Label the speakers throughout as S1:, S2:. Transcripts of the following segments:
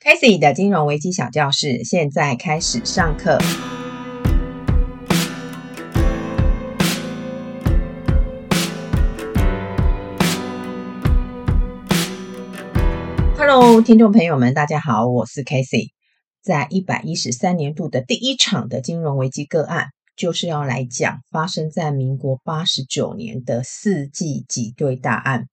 S1: Casey 的金融危机小教室现在开始上课。Hello，听众朋友们，大家好，我是 Casey。在一百一十三年度的第一场的金融危机个案，就是要来讲发生在民国八十九年的四季挤兑大案。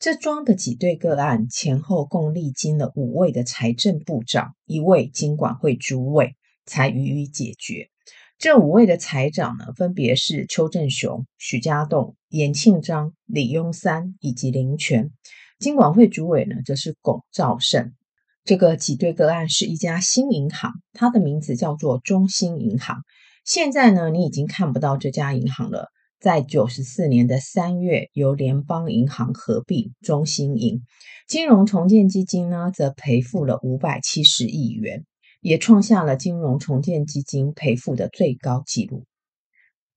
S1: 这桩的挤兑个案前后共历经了五位的财政部长，一位金管会主委，才予以解决。这五位的财长呢，分别是邱正雄、许家栋、严庆章、李庸三以及林权。金管会主委呢，则是龚兆胜。这个挤兑个案是一家新银行，它的名字叫做中兴银行。现在呢，你已经看不到这家银行了。在九十四年的三月，由联邦银行合并中兴银，金融重建基金呢，则赔付了五百七十亿元，也创下了金融重建基金赔付的最高纪录。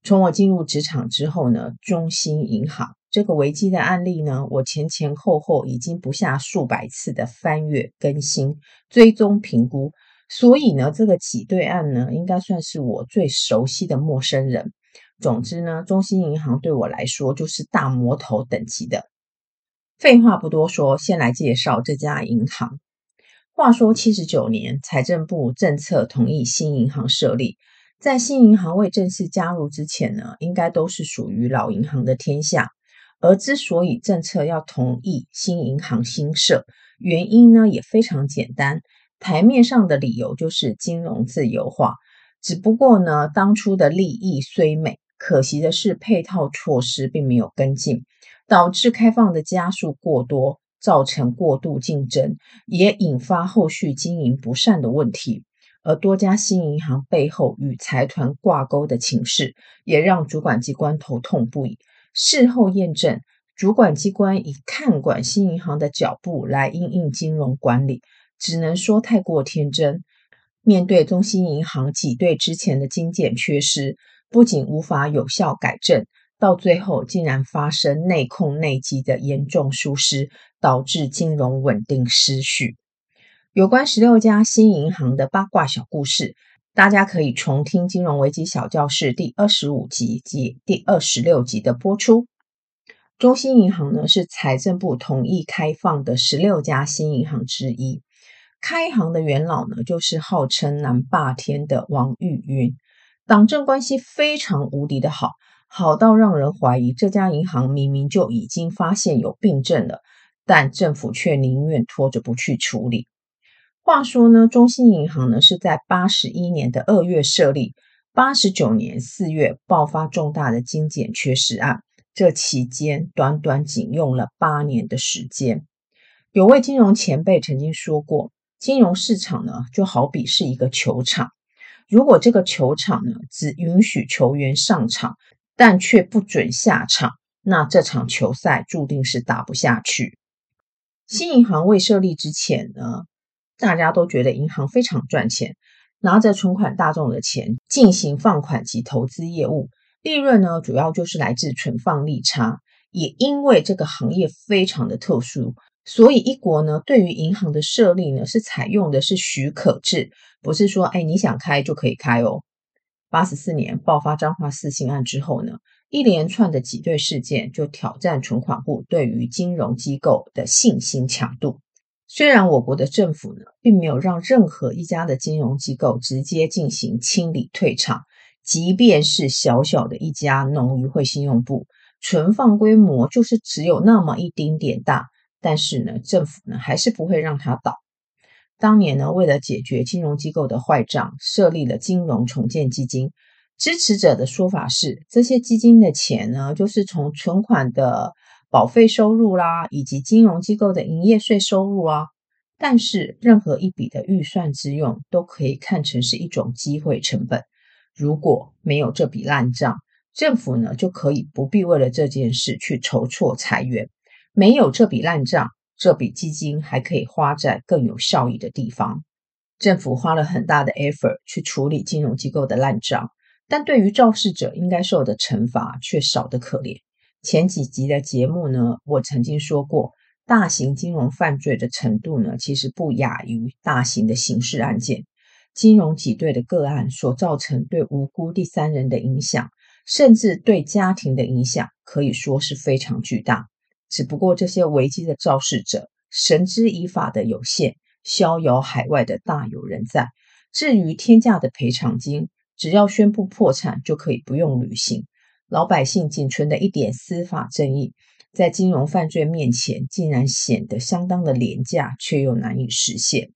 S1: 从我进入职场之后呢，中兴银行这个危机的案例呢，我前前后后已经不下数百次的翻阅、更新、追踪、评估，所以呢，这个挤兑案呢，应该算是我最熟悉的陌生人。总之呢，中信银行对我来说就是大魔头等级的。废话不多说，先来介绍这家银行。话说七十九年，财政部政策同意新银行设立，在新银行未正式加入之前呢，应该都是属于老银行的天下。而之所以政策要同意新银行新设，原因呢也非常简单，台面上的理由就是金融自由化。只不过呢，当初的利益虽美。可惜的是，配套措施并没有跟进，导致开放的加速过多，造成过度竞争，也引发后续经营不善的问题。而多家新银行背后与财团挂钩的情势，也让主管机关头痛不已。事后验证，主管机关以看管新银行的脚步来因应金融管理，只能说太过天真。面对中兴银行挤兑之前的精简缺失。不仅无法有效改正，到最后竟然发生内控内基的严重疏失，导致金融稳定失序。有关十六家新银行的八卦小故事，大家可以重听《金融危机小教室》第二十五集及第二十六集的播出。中兴银行呢，是财政部同意开放的十六家新银行之一。开行的元老呢，就是号称南霸天的王玉云。党政关系非常无敌的好，好到让人怀疑这家银行明明就已经发现有病症了，但政府却宁愿拖着不去处理。话说呢，中信银行呢是在八十一年的二月设立，八十九年四月爆发重大的精简缺失案，这期间短短仅用了八年的时间。有位金融前辈曾经说过，金融市场呢就好比是一个球场。如果这个球场呢，只允许球员上场，但却不准下场，那这场球赛注定是打不下去。新银行未设立之前呢，大家都觉得银行非常赚钱，拿着存款大众的钱进行放款及投资业务，利润呢主要就是来自存放利差。也因为这个行业非常的特殊。所以，一国呢，对于银行的设立呢，是采用的是许可制，不是说，哎，你想开就可以开哦。八十四年爆发彰化四信案之后呢，一连串的挤兑事件就挑战存款户对于金融机构的信心强度。虽然我国的政府呢，并没有让任何一家的金融机构直接进行清理退场，即便是小小的一家农渔会信用部，存放规模就是只有那么一丁点大。但是呢，政府呢还是不会让它倒。当年呢，为了解决金融机构的坏账，设立了金融重建基金。支持者的说法是，这些基金的钱呢，就是从存款的保费收入啦，以及金融机构的营业税收入啊。但是，任何一笔的预算之用，都可以看成是一种机会成本。如果没有这笔烂账，政府呢就可以不必为了这件事去筹措财源。没有这笔烂账，这笔基金还可以花在更有效益的地方。政府花了很大的 effort 去处理金融机构的烂账，但对于肇事者应该受的惩罚却少得可怜。前几集的节目呢，我曾经说过，大型金融犯罪的程度呢，其实不亚于大型的刑事案件。金融挤兑的个案所造成对无辜第三人的影响，甚至对家庭的影响，可以说是非常巨大。只不过这些危机的肇事者，绳之以法的有限，逍遥海外的大有人在。至于天价的赔偿金，只要宣布破产就可以不用履行。老百姓仅存的一点司法正义，在金融犯罪面前，竟然显得相当的廉价，却又难以实现。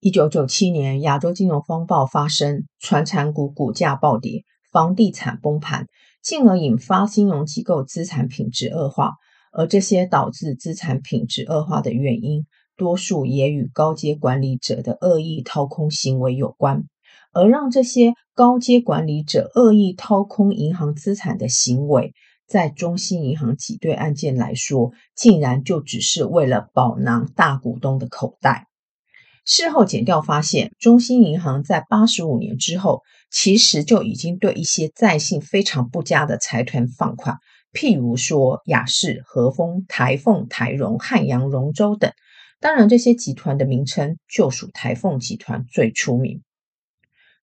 S1: 一九九七年，亚洲金融风暴发生，传产股股价暴跌，房地产崩盘，进而引发金融机构资产品质恶化。而这些导致资产品质恶化的原因，多数也与高阶管理者的恶意掏空行为有关。而让这些高阶管理者恶意掏空银行资产的行为，在中信银行挤兑案件来说，竟然就只是为了饱囊大股东的口袋。事后检调发现，中信银行在八十五年之后，其实就已经对一些债信非常不佳的财团放款，譬如说雅士、和丰、台凤、台荣、汉阳、荣州等。当然，这些集团的名称就属台凤集团最出名。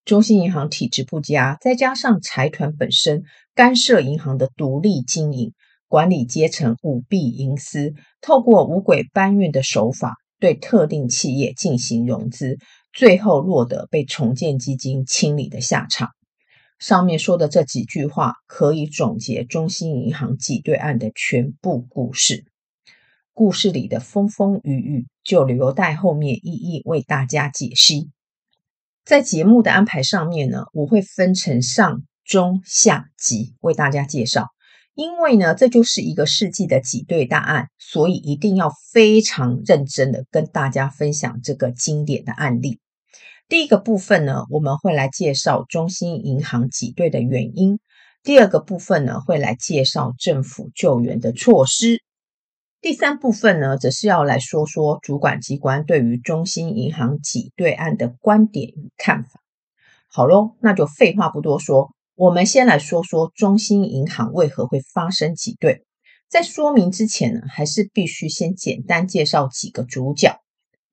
S1: 中信银行体质不佳，再加上财团本身干涉银行的独立经营，管理阶层舞弊营私，透过五鬼搬运的手法对特定企业进行融资，最后落得被重建基金清理的下场。上面说的这几句话，可以总结中信银行挤兑案的全部故事。故事里的风风雨雨，就留待后面一一为大家解析。在节目的安排上面呢，我会分成上、中、下集为大家介绍。因为呢，这就是一个世纪的挤兑大案，所以一定要非常认真的跟大家分享这个经典的案例。第一个部分呢，我们会来介绍中信银行挤兑的原因；第二个部分呢，会来介绍政府救援的措施。第三部分呢，则是要来说说主管机关对于中信银行挤兑案的观点与看法。好喽，那就废话不多说，我们先来说说中信银行为何会发生挤兑。在说明之前呢，还是必须先简单介绍几个主角。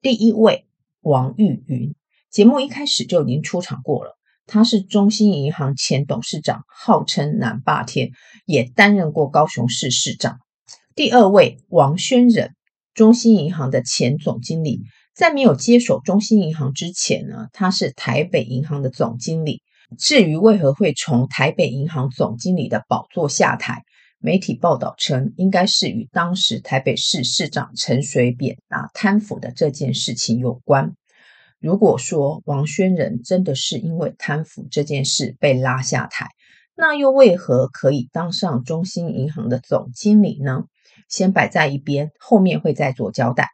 S1: 第一位，王玉云，节目一开始就已经出场过了，他是中信银行前董事长，号称南霸天，也担任过高雄市市长。第二位王轩仁，中信银行的前总经理，在没有接手中信银行之前呢，他是台北银行的总经理。至于为何会从台北银行总经理的宝座下台，媒体报道称，应该是与当时台北市市长陈水扁啊贪腐的这件事情有关。如果说王轩仁真的是因为贪腐这件事被拉下台，那又为何可以当上中信银行的总经理呢？先摆在一边，后面会再做交代。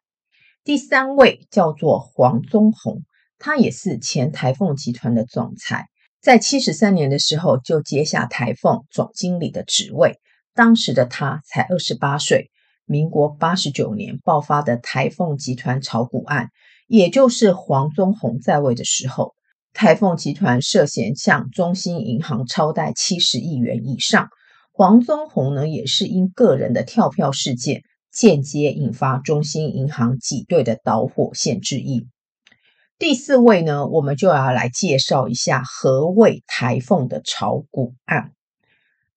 S1: 第三位叫做黄宗宏，他也是前台凤集团的总裁，在七十三年的时候就接下台凤总经理的职位。当时的他才二十八岁。民国八十九年爆发的台凤集团炒股案，也就是黄宗宏在位的时候，台凤集团涉嫌向中信银行超贷七十亿元以上。黄宗宏呢，也是因个人的跳票事件，间接引发中信银行挤兑的导火线之一。第四位呢，我们就要来介绍一下何谓台凤的炒股案。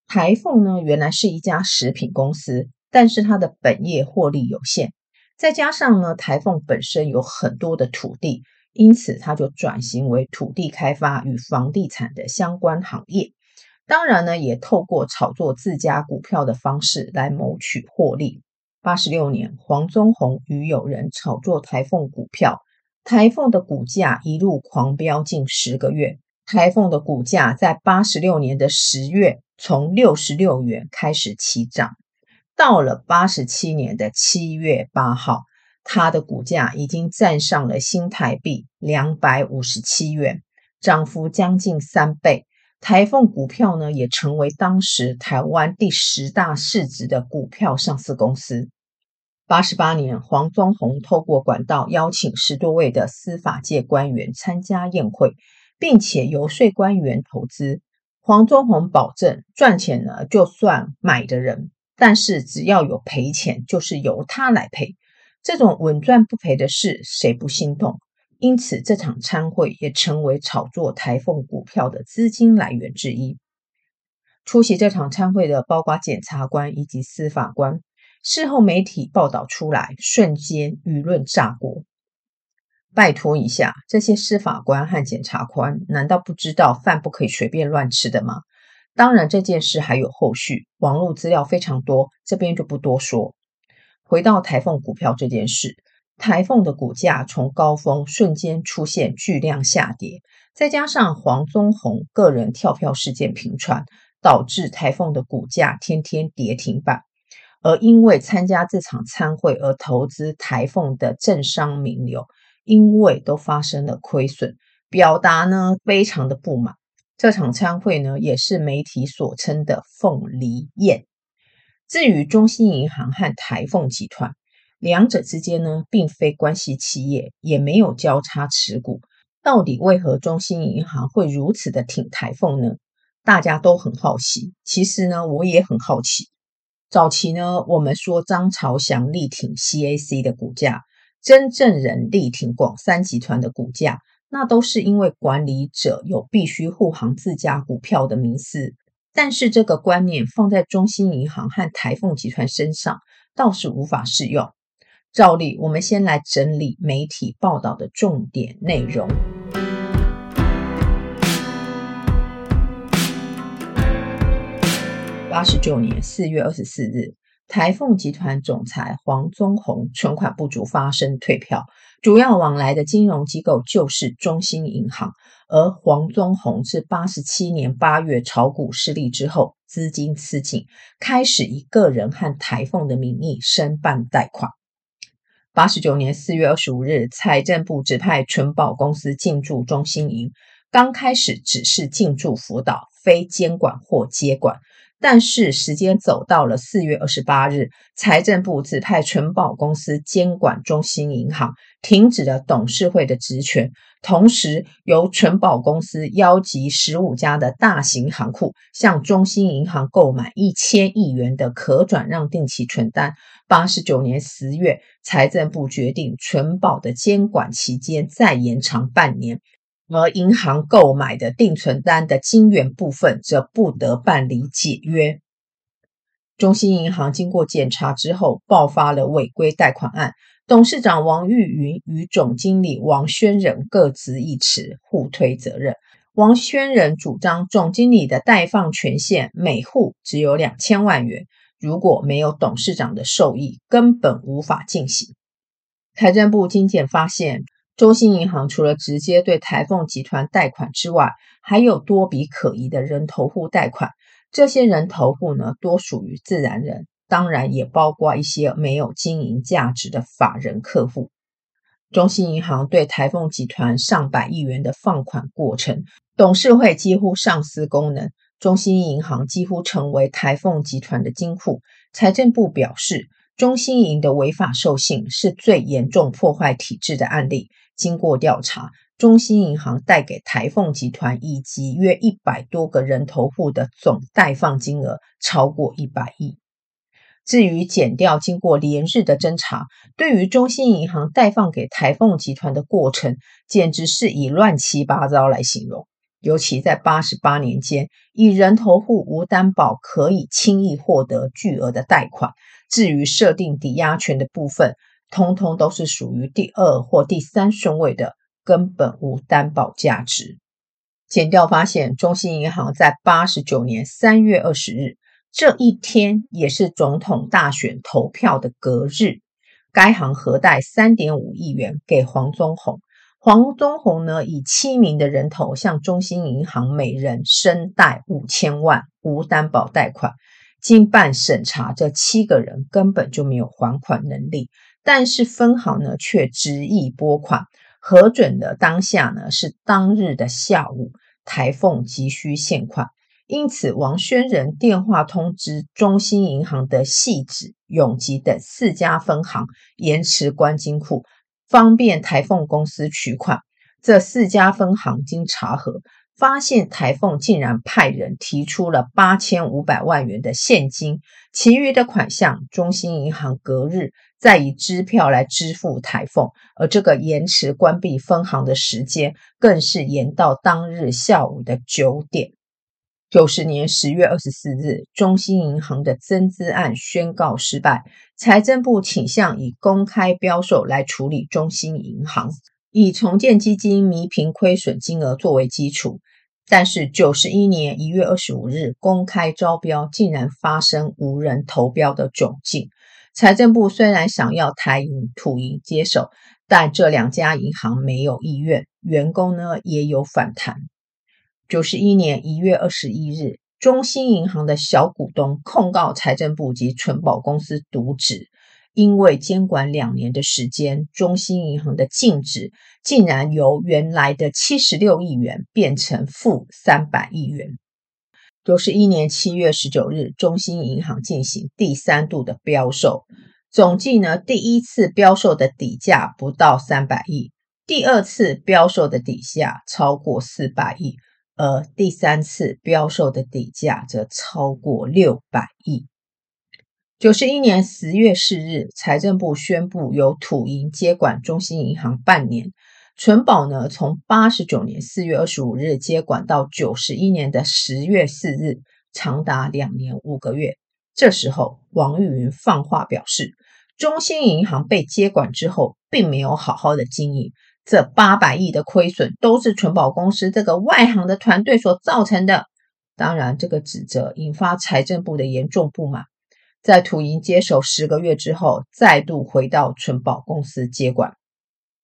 S1: 台凤呢，原来是一家食品公司，但是它的本业获利有限，再加上呢，台凤本身有很多的土地，因此它就转型为土地开发与房地产的相关行业。当然呢，也透过炒作自家股票的方式来谋取获利。八十六年，黄宗宏与友人炒作台凤股票，台凤的股价一路狂飙近十个月。台凤的股价在八十六年的十月，从六十六元开始起涨，到了八十七年的七月八号，它的股价已经站上了新台币两百五十七元，涨幅将近三倍。台凤股票呢，也成为当时台湾第十大市值的股票上市公司。八十八年，黄宗宏透过管道邀请十多位的司法界官员参加宴会，并且游说官员投资。黄宗宏保证赚钱呢，就算买的人，但是只要有赔钱，就是由他来赔。这种稳赚不赔的事，谁不心动？因此，这场参会也成为炒作台凤股票的资金来源之一。出席这场参会的包括检察官以及司法官。事后媒体报道出来，瞬间舆论炸锅。拜托一下，这些司法官和检察官难道不知道饭不可以随便乱吃的吗？当然，这件事还有后续，网络资料非常多，这边就不多说。回到台凤股票这件事，台凤的股价从高峰瞬间出现巨量下跌，再加上黄宗宏个人跳票事件频传，导致台凤的股价天天跌停板。而因为参加这场参会而投资台凤的政商名流，因为都发生了亏损，表达呢非常的不满。这场参会呢也是媒体所称的“凤梨宴”。至于中信银行和台凤集团两者之间呢，并非关系企业，也没有交叉持股。到底为何中信银行会如此的挺台凤呢？大家都很好奇。其实呢，我也很好奇。早期呢，我们说张朝祥力挺 CAC 的股价，真正人力挺广三集团的股价，那都是因为管理者有必须护航自家股票的名思。但是这个观念放在中兴银行和台凤集团身上，倒是无法适用。照例，我们先来整理媒体报道的重点内容。八十九年四月二十四日，台凤集团总裁黄宗宏存款不足发生退票，主要往来的金融机构就是中兴银行。而黄宗宏自八十七年八月炒股失利之后，资金吃紧，开始以个人和台凤的名义申办贷款。八十九年四月二十五日，财政部指派存保公司进驻中兴银，刚开始只是进驻辅导，非监管或接管。但是时间走到了四月二十八日，财政部指派存保公司监管中心银行，停止了董事会的职权，同时由存保公司邀集十五家的大型行库向中心银行购买一千亿元的可转让定期存单。八十九年十月，财政部决定存保的监管期间再延长半年。而银行购买的定存单的金元部分则不得办理解约。中信银行经过检查之后，爆发了违规贷款案，董事长王玉云与总经理王宣仁各执一词，互推责任。王宣仁主张，总经理的贷放权限每户只有两千万元，如果没有董事长的授意，根本无法进行。财政部经检发现。中信银行除了直接对台凤集团贷款之外，还有多笔可疑的人头户贷款。这些人头户呢，多属于自然人，当然也包括一些没有经营价值的法人客户。中信银行对台凤集团上百亿元的放款过程，董事会几乎丧失功能，中信银行几乎成为台凤集团的金库。财政部表示，中信银的违法授信是最严重破坏体制的案例。经过调查，中兴银行贷给台凤集团以及约一百多个人头户的总贷放金额超过一百亿。至于减掉经过连日的侦查，对于中兴银行贷放给台凤集团的过程，简直是以乱七八糟来形容。尤其在八十八年间，以人头户无担保可以轻易获得巨额的贷款，至于设定抵押权的部分。通通都是属于第二或第三顺位的，根本无担保价值。检调发现，中信银行在八十九年三月二十日这一天，也是总统大选投票的隔日，该行核贷三点五亿元给黄宗宏。黄宗宏呢，以七名的人头向中兴银行每人申贷五千万无担保贷款。经办审查，这七个人根本就没有还款能力。但是分行呢，却执意拨款，核准的当下呢，是当日的下午，台凤急需现款，因此王宣仁电话通知中兴银行的汐止、永吉等四家分行延迟关金库，方便台凤公司取款。这四家分行经查核，发现台凤竟然派人提出了八千五百万元的现金，其余的款项，中兴银行隔日。再以支票来支付台凤，而这个延迟关闭分行的时间更是延到当日下午的九点。九十年十月二十四日，中兴银行的增资案宣告失败，财政部倾向以公开标售来处理中兴银行，以重建基金弥平亏损金额作为基础。但是九十一年一月二十五日公开招标，竟然发生无人投标的窘境。财政部虽然想要台银、土银接手，但这两家银行没有意愿，员工呢也有反弹。九十一年一月二十一日，中兴银行的小股东控告财政部及存保公司渎职。因为监管两年的时间，中兴银行的净值竟然由原来的七十六亿元变成负三百亿元。九十一年七月十九日，中兴银行进行第三度的标售，总计呢，第一次标售的底价不到三百亿，第二次标售的底价超过四百亿，而第三次标售的底价则超过六百亿。九十一年十月四日，财政部宣布由土银接管中兴银行半年，存保呢从八十九年四月二十五日接管到九十一年的十月四日，长达两年五个月。这时候，王玉云放话表示，中信银行被接管之后，并没有好好的经营，这八百亿的亏损都是存保公司这个外行的团队所造成的。当然，这个指责引发财政部的严重不满。在土银接手十个月之后，再度回到存保公司接管。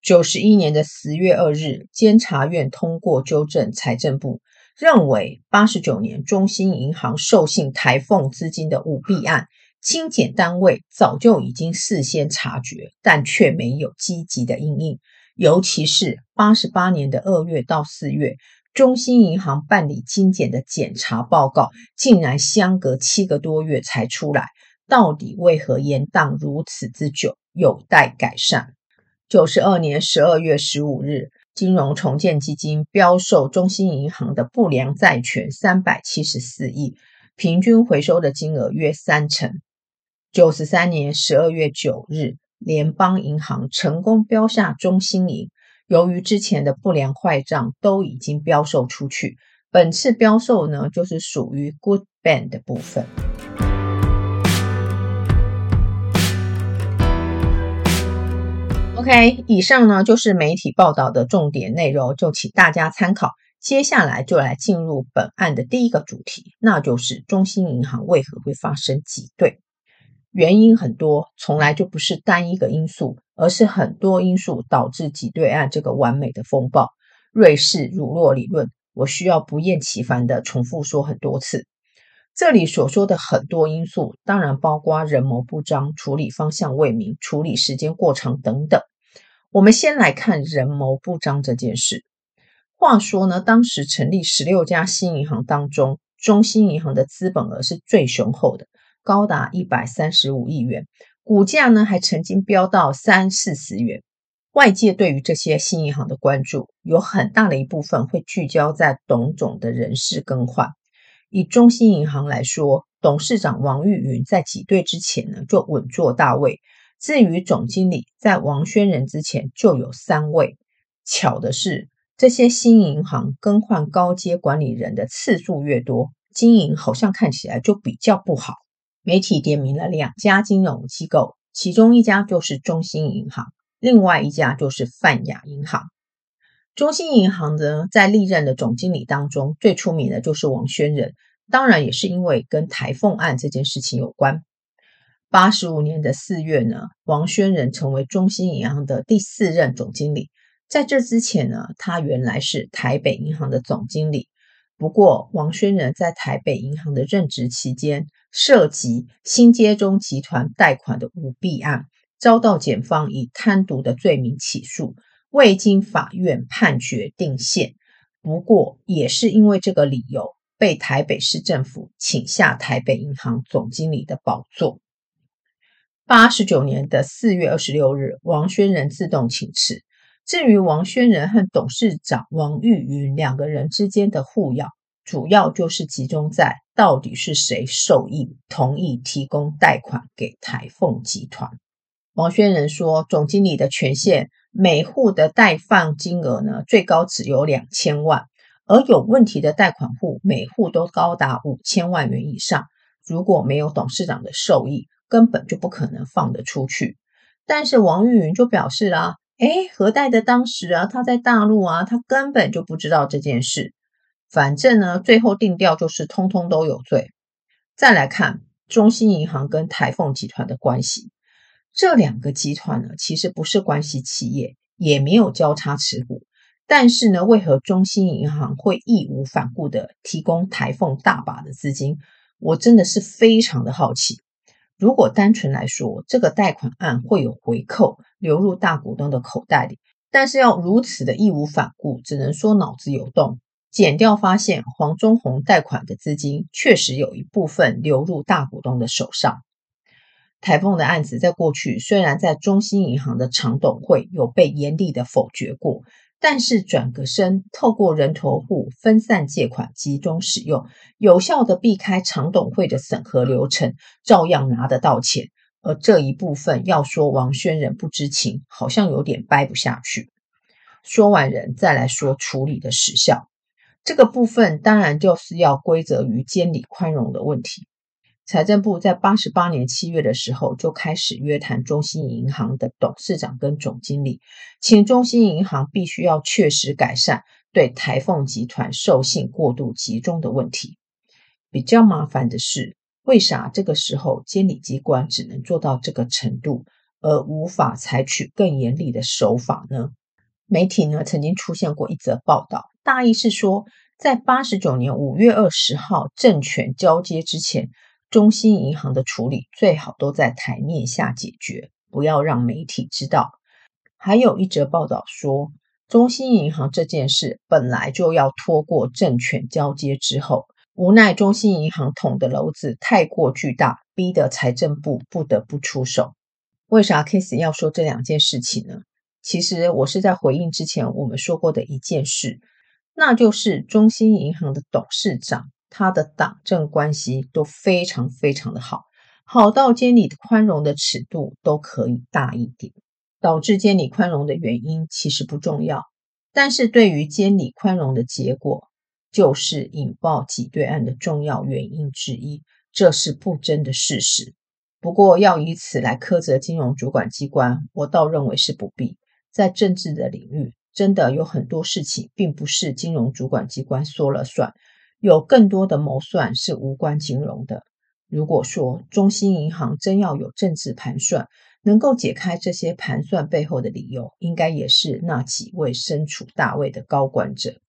S1: 九十一年的十月二日，监察院通过纠正财政部认为八十九年中兴银行授信台凤资金的舞弊案，清检单位早就已经事先察觉，但却没有积极的应应。尤其是八十八年的二月到四月，中兴银行办理清检的检查报告，竟然相隔七个多月才出来。到底为何延宕如此之久，有待改善。九十二年十二月十五日，金融重建基金标售中兴银行的不良债权三百七十四亿，平均回收的金额约三成。九十三年十二月九日，联邦银行成功标下中兴银，由于之前的不良坏账都已经标售出去，本次标售呢，就是属于 Good Band 的部分。OK，以上呢就是媒体报道的重点内容，就请大家参考。接下来就来进入本案的第一个主题，那就是中信银行为何会发生挤兑？原因很多，从来就不是单一个因素，而是很多因素导致挤兑案这个完美的风暴。瑞士乳酪理论，我需要不厌其烦地重复说很多次。这里所说的很多因素，当然包括人谋不彰、处理方向未明、处理时间过长等等。我们先来看人谋不彰这件事。话说呢，当时成立十六家新银行当中，中兴银行的资本额是最雄厚的，高达一百三十五亿元，股价呢还曾经飙到三四十元。外界对于这些新银行的关注，有很大的一部分会聚焦在董总的人事更换。以中信银行来说，董事长王玉云在挤兑之前呢就稳坐大位。至于总经理，在王宣仁之前就有三位。巧的是，这些新银行更换高阶管理人的次数越多，经营好像看起来就比较不好。媒体点名了两家金融机构，其中一家就是中兴银行，另外一家就是泛亚银行。中信银行呢，在历任的总经理当中，最出名的就是王宣仁，当然也是因为跟台凤案这件事情有关。八十五年的四月呢，王宣仁成为中信银行的第四任总经理。在这之前呢，他原来是台北银行的总经理。不过，王宣仁在台北银行的任职期间，涉及新街中集团贷款的舞弊案，遭到检方以贪渎的罪名起诉。未经法院判决定谳，不过也是因为这个理由，被台北市政府请下台北银行总经理的宝座。八十九年的四月二十六日，王宣仁自动请辞。至于王宣仁和董事长王玉云两个人之间的互咬，主要就是集中在到底是谁授意同意提供贷款给台凤集团。王宣仁说，总经理的权限，每户的贷放金额呢，最高只有两千万，而有问题的贷款户每户都高达五千万元以上。如果没有董事长的授意，根本就不可能放得出去。但是王玉云就表示啦，诶，何贷的当时啊，他在大陆啊，他根本就不知道这件事。反正呢，最后定调就是通通都有罪。再来看中信银行跟台凤集团的关系，这两个集团呢，其实不是关系企业，也没有交叉持股。但是呢，为何中信银行会义无反顾地提供台凤大把的资金？我真的是非常的好奇。如果单纯来说，这个贷款案会有回扣流入大股东的口袋里，但是要如此的义无反顾，只能说脑子有洞。减掉发现，黄忠宏贷款的资金确实有一部分流入大股东的手上。台凤的案子在过去虽然在中兴银行的常董会有被严厉的否决过，但是转个身，透过人头户分散借款，集中使用，有效的避开常董会的审核流程，照样拿得到钱。而这一部分要说王宣仁不知情，好像有点掰不下去。说完人，再来说处理的时效。这个部分当然就是要归责于监理宽容的问题。财政部在八十八年七月的时候就开始约谈中信银行的董事长跟总经理，请中信银行必须要确实改善对台凤集团授信过度集中的问题。比较麻烦的是，为啥这个时候监理机关只能做到这个程度，而无法采取更严厉的手法呢？媒体呢曾经出现过一则报道。大意是说，在八十九年五月二十号政权交接之前，中信银行的处理最好都在台面下解决，不要让媒体知道。还有一则报道说，中信银行这件事本来就要拖过政权交接之后，无奈中信银行捅的篓子太过巨大，逼得财政部不得不出手。为啥 Case 要说这两件事情呢？其实我是在回应之前我们说过的一件事。那就是中兴银行的董事长，他的党政关系都非常非常的好，好到监理宽容的尺度都可以大一点。导致监理宽容的原因其实不重要，但是对于监理宽容的结果，就是引爆挤兑案的重要原因之一，这是不争的事实。不过要以此来苛责金融主管机关，我倒认为是不必。在政治的领域。真的有很多事情，并不是金融主管机关说了算，有更多的谋算是无关金融的。如果说中兴银行真要有政治盘算，能够解开这些盘算背后的理由，应该也是那几位身处大位的高管者。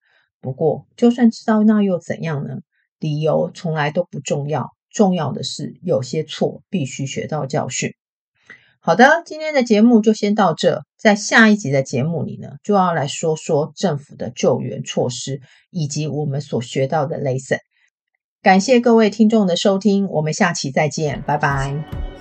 S1: 不过，就算知道那又怎样呢？理由从来都不重要，重要的是有些错必须学到教训。好的，今天的节目就先到这。在下一集的节目里呢，就要来说说政府的救援措施，以及我们所学到的 lesson。感谢各位听众的收听，我们下期再见，拜拜。